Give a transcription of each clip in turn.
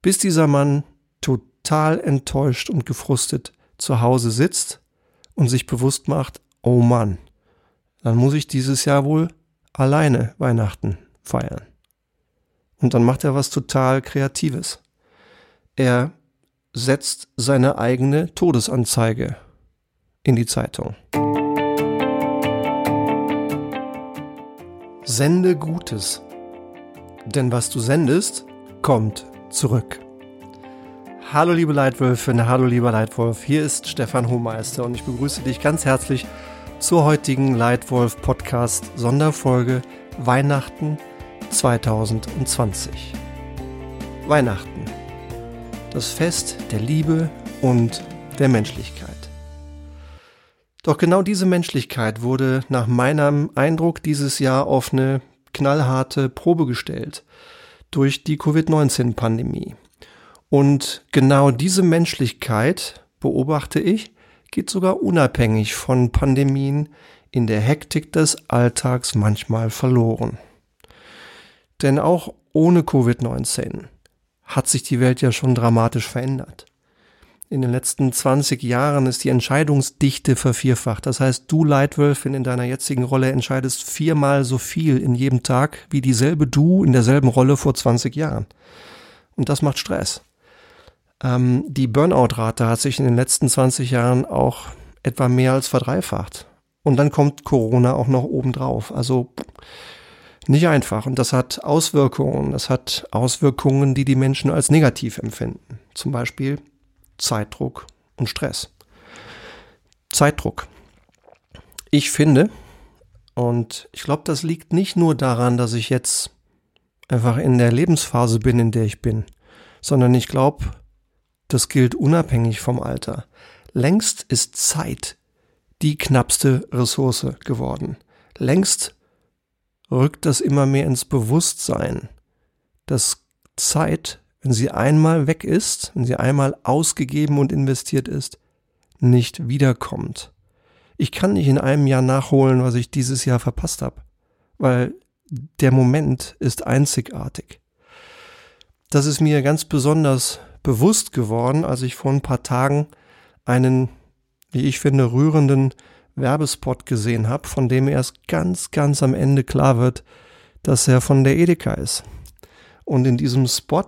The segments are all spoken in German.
Bis dieser Mann total enttäuscht und gefrustet zu Hause sitzt und sich bewusst macht, oh Mann, dann muss ich dieses Jahr wohl alleine Weihnachten feiern. Und dann macht er was total Kreatives. Er setzt seine eigene Todesanzeige in die Zeitung. Sende Gutes, denn was du sendest, kommt zurück. Hallo liebe Leitwölfin, hallo lieber Leitwolf, hier ist Stefan Hohmeister und ich begrüße dich ganz herzlich zur heutigen Leitwolf Podcast Sonderfolge Weihnachten 2020. Weihnachten, das Fest der Liebe und der Menschlichkeit. Doch genau diese Menschlichkeit wurde nach meinem Eindruck dieses Jahr auf eine knallharte Probe gestellt durch die Covid-19-Pandemie. Und genau diese Menschlichkeit, beobachte ich, geht sogar unabhängig von Pandemien in der Hektik des Alltags manchmal verloren. Denn auch ohne Covid-19 hat sich die Welt ja schon dramatisch verändert. In den letzten 20 Jahren ist die Entscheidungsdichte vervierfacht. Das heißt, du Leitwölfin in deiner jetzigen Rolle entscheidest viermal so viel in jedem Tag wie dieselbe du in derselben Rolle vor 20 Jahren. Und das macht Stress. Ähm, die Burnout-Rate hat sich in den letzten 20 Jahren auch etwa mehr als verdreifacht. Und dann kommt Corona auch noch obendrauf. Also nicht einfach. Und das hat Auswirkungen. Das hat Auswirkungen, die die Menschen als negativ empfinden. Zum Beispiel Zeitdruck und Stress. Zeitdruck. Ich finde, und ich glaube, das liegt nicht nur daran, dass ich jetzt einfach in der Lebensphase bin, in der ich bin, sondern ich glaube, das gilt unabhängig vom Alter. Längst ist Zeit die knappste Ressource geworden. Längst rückt das immer mehr ins Bewusstsein, dass Zeit wenn sie einmal weg ist, wenn sie einmal ausgegeben und investiert ist, nicht wiederkommt. Ich kann nicht in einem Jahr nachholen, was ich dieses Jahr verpasst habe, weil der Moment ist einzigartig. Das ist mir ganz besonders bewusst geworden, als ich vor ein paar Tagen einen, wie ich finde, rührenden Werbespot gesehen habe, von dem erst ganz, ganz am Ende klar wird, dass er von der Edeka ist. Und in diesem Spot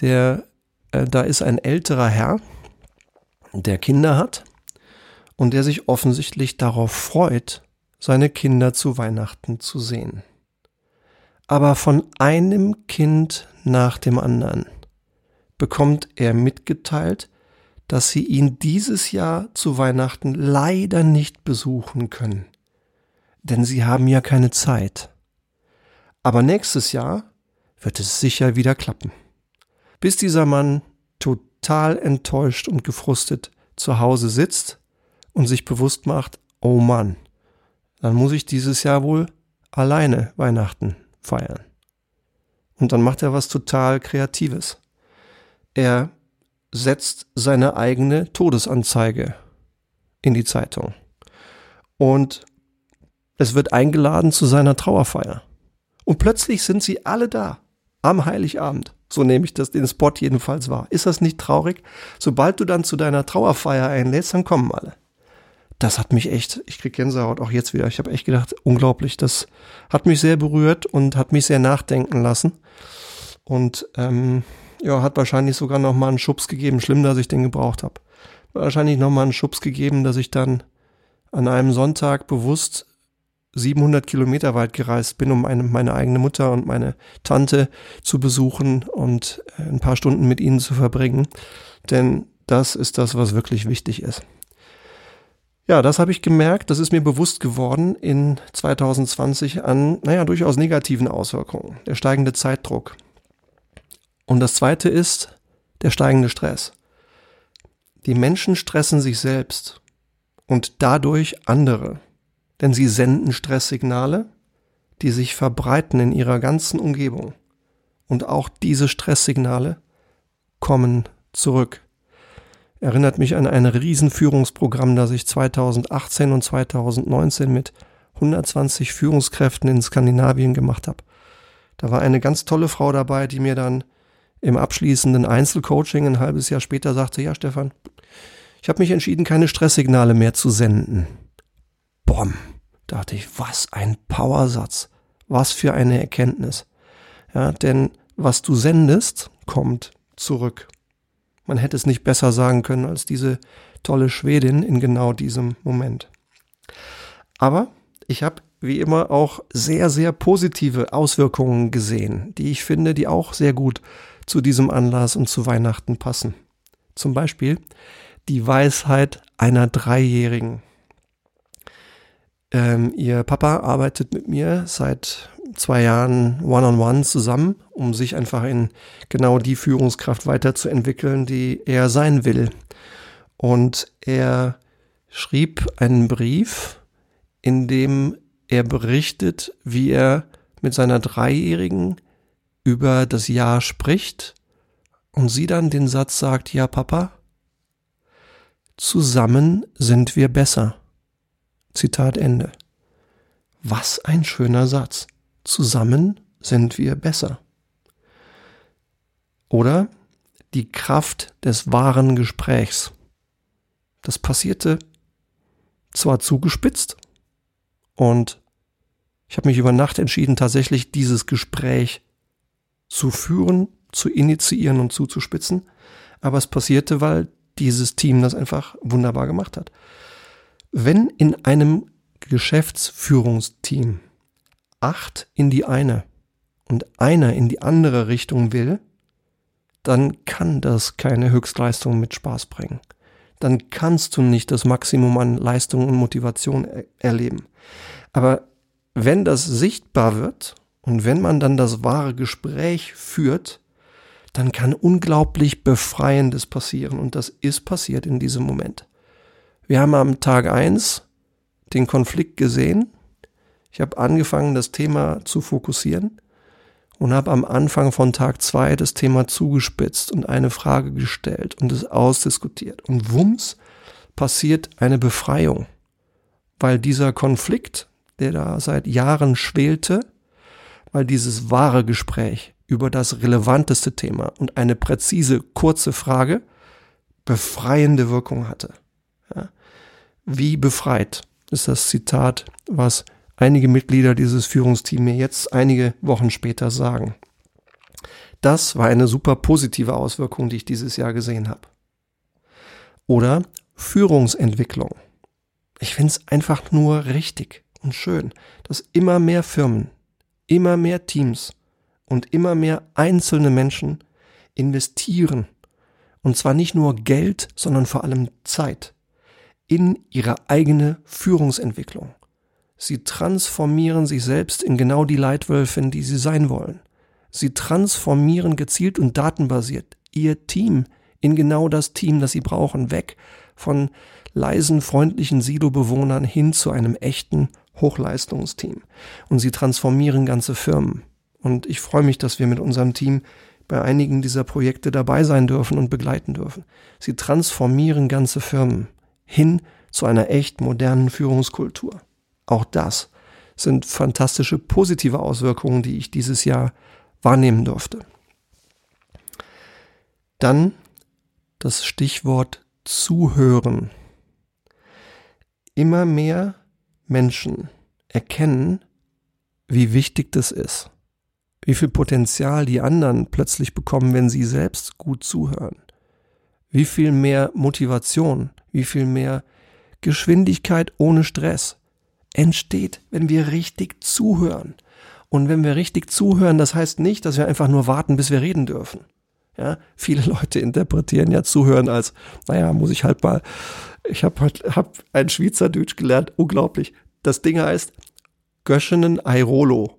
der, äh, da ist ein älterer Herr, der Kinder hat und der sich offensichtlich darauf freut, seine Kinder zu Weihnachten zu sehen. Aber von einem Kind nach dem anderen bekommt er mitgeteilt, dass sie ihn dieses Jahr zu Weihnachten leider nicht besuchen können, denn sie haben ja keine Zeit. Aber nächstes Jahr wird es sicher wieder klappen bis dieser Mann total enttäuscht und gefrustet zu Hause sitzt und sich bewusst macht, oh Mann, dann muss ich dieses Jahr wohl alleine Weihnachten feiern. Und dann macht er was total Kreatives. Er setzt seine eigene Todesanzeige in die Zeitung. Und es wird eingeladen zu seiner Trauerfeier. Und plötzlich sind sie alle da. Am Heiligabend. So nehme ich das den Spot jedenfalls wahr. Ist das nicht traurig? Sobald du dann zu deiner Trauerfeier einlädst, dann kommen alle. Das hat mich echt, ich krieg Gänsehaut auch jetzt wieder. Ich habe echt gedacht, unglaublich. Das hat mich sehr berührt und hat mich sehr nachdenken lassen. Und ähm, ja, hat wahrscheinlich sogar noch mal einen Schubs gegeben. Schlimm, dass ich den gebraucht habe. Wahrscheinlich noch mal einen Schubs gegeben, dass ich dann an einem Sonntag bewusst 700 Kilometer weit gereist bin, um meine, meine eigene Mutter und meine Tante zu besuchen und äh, ein paar Stunden mit ihnen zu verbringen. Denn das ist das, was wirklich wichtig ist. Ja, das habe ich gemerkt, das ist mir bewusst geworden in 2020 an, naja, durchaus negativen Auswirkungen. Der steigende Zeitdruck. Und das zweite ist der steigende Stress. Die Menschen stressen sich selbst und dadurch andere denn sie senden Stresssignale, die sich verbreiten in ihrer ganzen Umgebung. Und auch diese Stresssignale kommen zurück. Erinnert mich an ein Riesenführungsprogramm, das ich 2018 und 2019 mit 120 Führungskräften in Skandinavien gemacht habe. Da war eine ganz tolle Frau dabei, die mir dann im abschließenden Einzelcoaching ein halbes Jahr später sagte, ja Stefan, ich habe mich entschieden, keine Stresssignale mehr zu senden. Bom, dachte ich, was ein Powersatz, was für eine Erkenntnis. Ja, denn was du sendest, kommt zurück. Man hätte es nicht besser sagen können als diese tolle Schwedin in genau diesem Moment. Aber ich habe wie immer auch sehr, sehr positive Auswirkungen gesehen, die ich finde, die auch sehr gut zu diesem Anlass und zu Weihnachten passen. Zum Beispiel die Weisheit einer Dreijährigen. Ähm, ihr Papa arbeitet mit mir seit zwei Jahren one-on-one -on -one zusammen, um sich einfach in genau die Führungskraft weiterzuentwickeln, die er sein will. Und er schrieb einen Brief, in dem er berichtet, wie er mit seiner Dreijährigen über das Jahr spricht und sie dann den Satz sagt, ja Papa, zusammen sind wir besser. Zitat Ende. Was ein schöner Satz. Zusammen sind wir besser. Oder die Kraft des wahren Gesprächs. Das passierte zwar zugespitzt und ich habe mich über Nacht entschieden, tatsächlich dieses Gespräch zu führen, zu initiieren und zuzuspitzen, aber es passierte, weil dieses Team das einfach wunderbar gemacht hat. Wenn in einem Geschäftsführungsteam acht in die eine und einer in die andere Richtung will, dann kann das keine Höchstleistung mit Spaß bringen dann kannst du nicht das Maximum an Leistung und Motivation er erleben. Aber wenn das sichtbar wird und wenn man dann das wahre Gespräch führt, dann kann unglaublich Befreiendes passieren. Und das ist passiert in diesem Moment. Wir haben am Tag eins den Konflikt gesehen. Ich habe angefangen, das Thema zu fokussieren und habe am Anfang von Tag zwei das Thema zugespitzt und eine Frage gestellt und es ausdiskutiert. Und wumms passiert eine Befreiung, weil dieser Konflikt, der da seit Jahren schwelte, weil dieses wahre Gespräch über das relevanteste Thema und eine präzise, kurze Frage befreiende Wirkung hatte. Wie befreit ist das Zitat, was einige Mitglieder dieses Führungsteams mir jetzt einige Wochen später sagen. Das war eine super positive Auswirkung, die ich dieses Jahr gesehen habe. Oder Führungsentwicklung. Ich finde es einfach nur richtig und schön, dass immer mehr Firmen, immer mehr Teams und immer mehr einzelne Menschen investieren, und zwar nicht nur Geld, sondern vor allem Zeit, in ihre eigene Führungsentwicklung. Sie transformieren sich selbst in genau die Leitwölfin, die sie sein wollen. Sie transformieren gezielt und datenbasiert ihr Team in genau das Team, das sie brauchen, weg von leisen, freundlichen Silo-Bewohnern hin zu einem echten Hochleistungsteam. Und sie transformieren ganze Firmen. Und ich freue mich, dass wir mit unserem Team bei einigen dieser Projekte dabei sein dürfen und begleiten dürfen. Sie transformieren ganze Firmen hin zu einer echt modernen Führungskultur. Auch das sind fantastische positive Auswirkungen, die ich dieses Jahr wahrnehmen durfte. Dann das Stichwort Zuhören. Immer mehr Menschen erkennen, wie wichtig das ist, wie viel Potenzial die anderen plötzlich bekommen, wenn sie selbst gut zuhören, wie viel mehr Motivation, wie viel mehr Geschwindigkeit ohne Stress, entsteht, wenn wir richtig zuhören. Und wenn wir richtig zuhören, das heißt nicht, dass wir einfach nur warten, bis wir reden dürfen. Ja, viele Leute interpretieren ja Zuhören als, naja, muss ich halt mal, ich habe halt, hab ein Schweizerdeutsch gelernt, unglaublich. Das Ding heißt Göschenen Airolo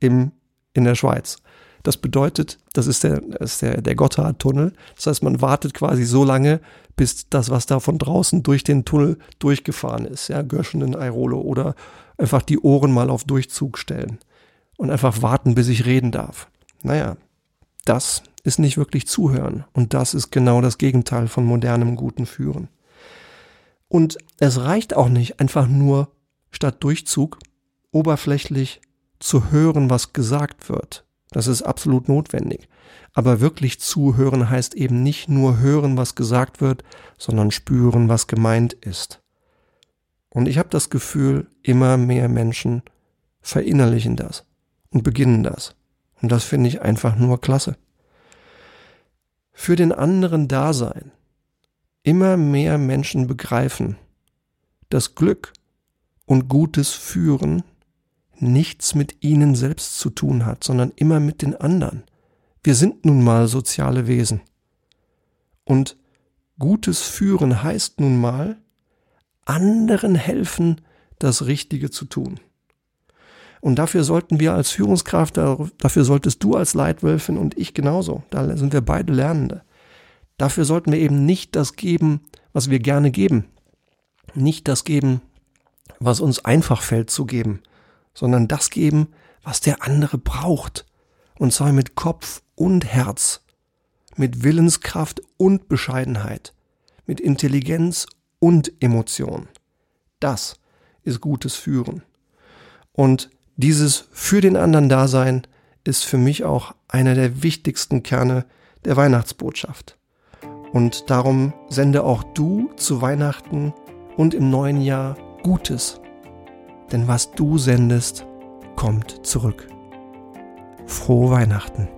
im, in der Schweiz. Das bedeutet, das ist der, ist der, der Gotthardtunnel. Das heißt, man wartet quasi so lange, bis das, was da von draußen durch den Tunnel durchgefahren ist. Ja, Göschen in Airolo oder einfach die Ohren mal auf Durchzug stellen und einfach warten, bis ich reden darf. Naja, das ist nicht wirklich zuhören. Und das ist genau das Gegenteil von modernem guten Führen. Und es reicht auch nicht einfach nur statt Durchzug oberflächlich zu hören, was gesagt wird. Das ist absolut notwendig. Aber wirklich zuhören heißt eben nicht nur hören, was gesagt wird, sondern spüren, was gemeint ist. Und ich habe das Gefühl, immer mehr Menschen verinnerlichen das und beginnen das. Und das finde ich einfach nur klasse. Für den anderen da sein. Immer mehr Menschen begreifen, dass Glück und gutes Führen nichts mit ihnen selbst zu tun hat, sondern immer mit den anderen. Wir sind nun mal soziale Wesen. Und gutes Führen heißt nun mal, anderen helfen, das Richtige zu tun. Und dafür sollten wir als Führungskraft, dafür solltest du als Leitwölfin und ich genauso, da sind wir beide Lernende. Dafür sollten wir eben nicht das geben, was wir gerne geben. Nicht das geben, was uns einfach fällt zu geben, sondern das geben, was der andere braucht. Und zwar mit Kopf und Herz, mit Willenskraft und Bescheidenheit, mit Intelligenz und Emotion. Das ist gutes Führen. Und dieses für den anderen Dasein ist für mich auch einer der wichtigsten Kerne der Weihnachtsbotschaft. Und darum sende auch du zu Weihnachten und im neuen Jahr Gutes. Denn was du sendest, kommt zurück. Frohe Weihnachten.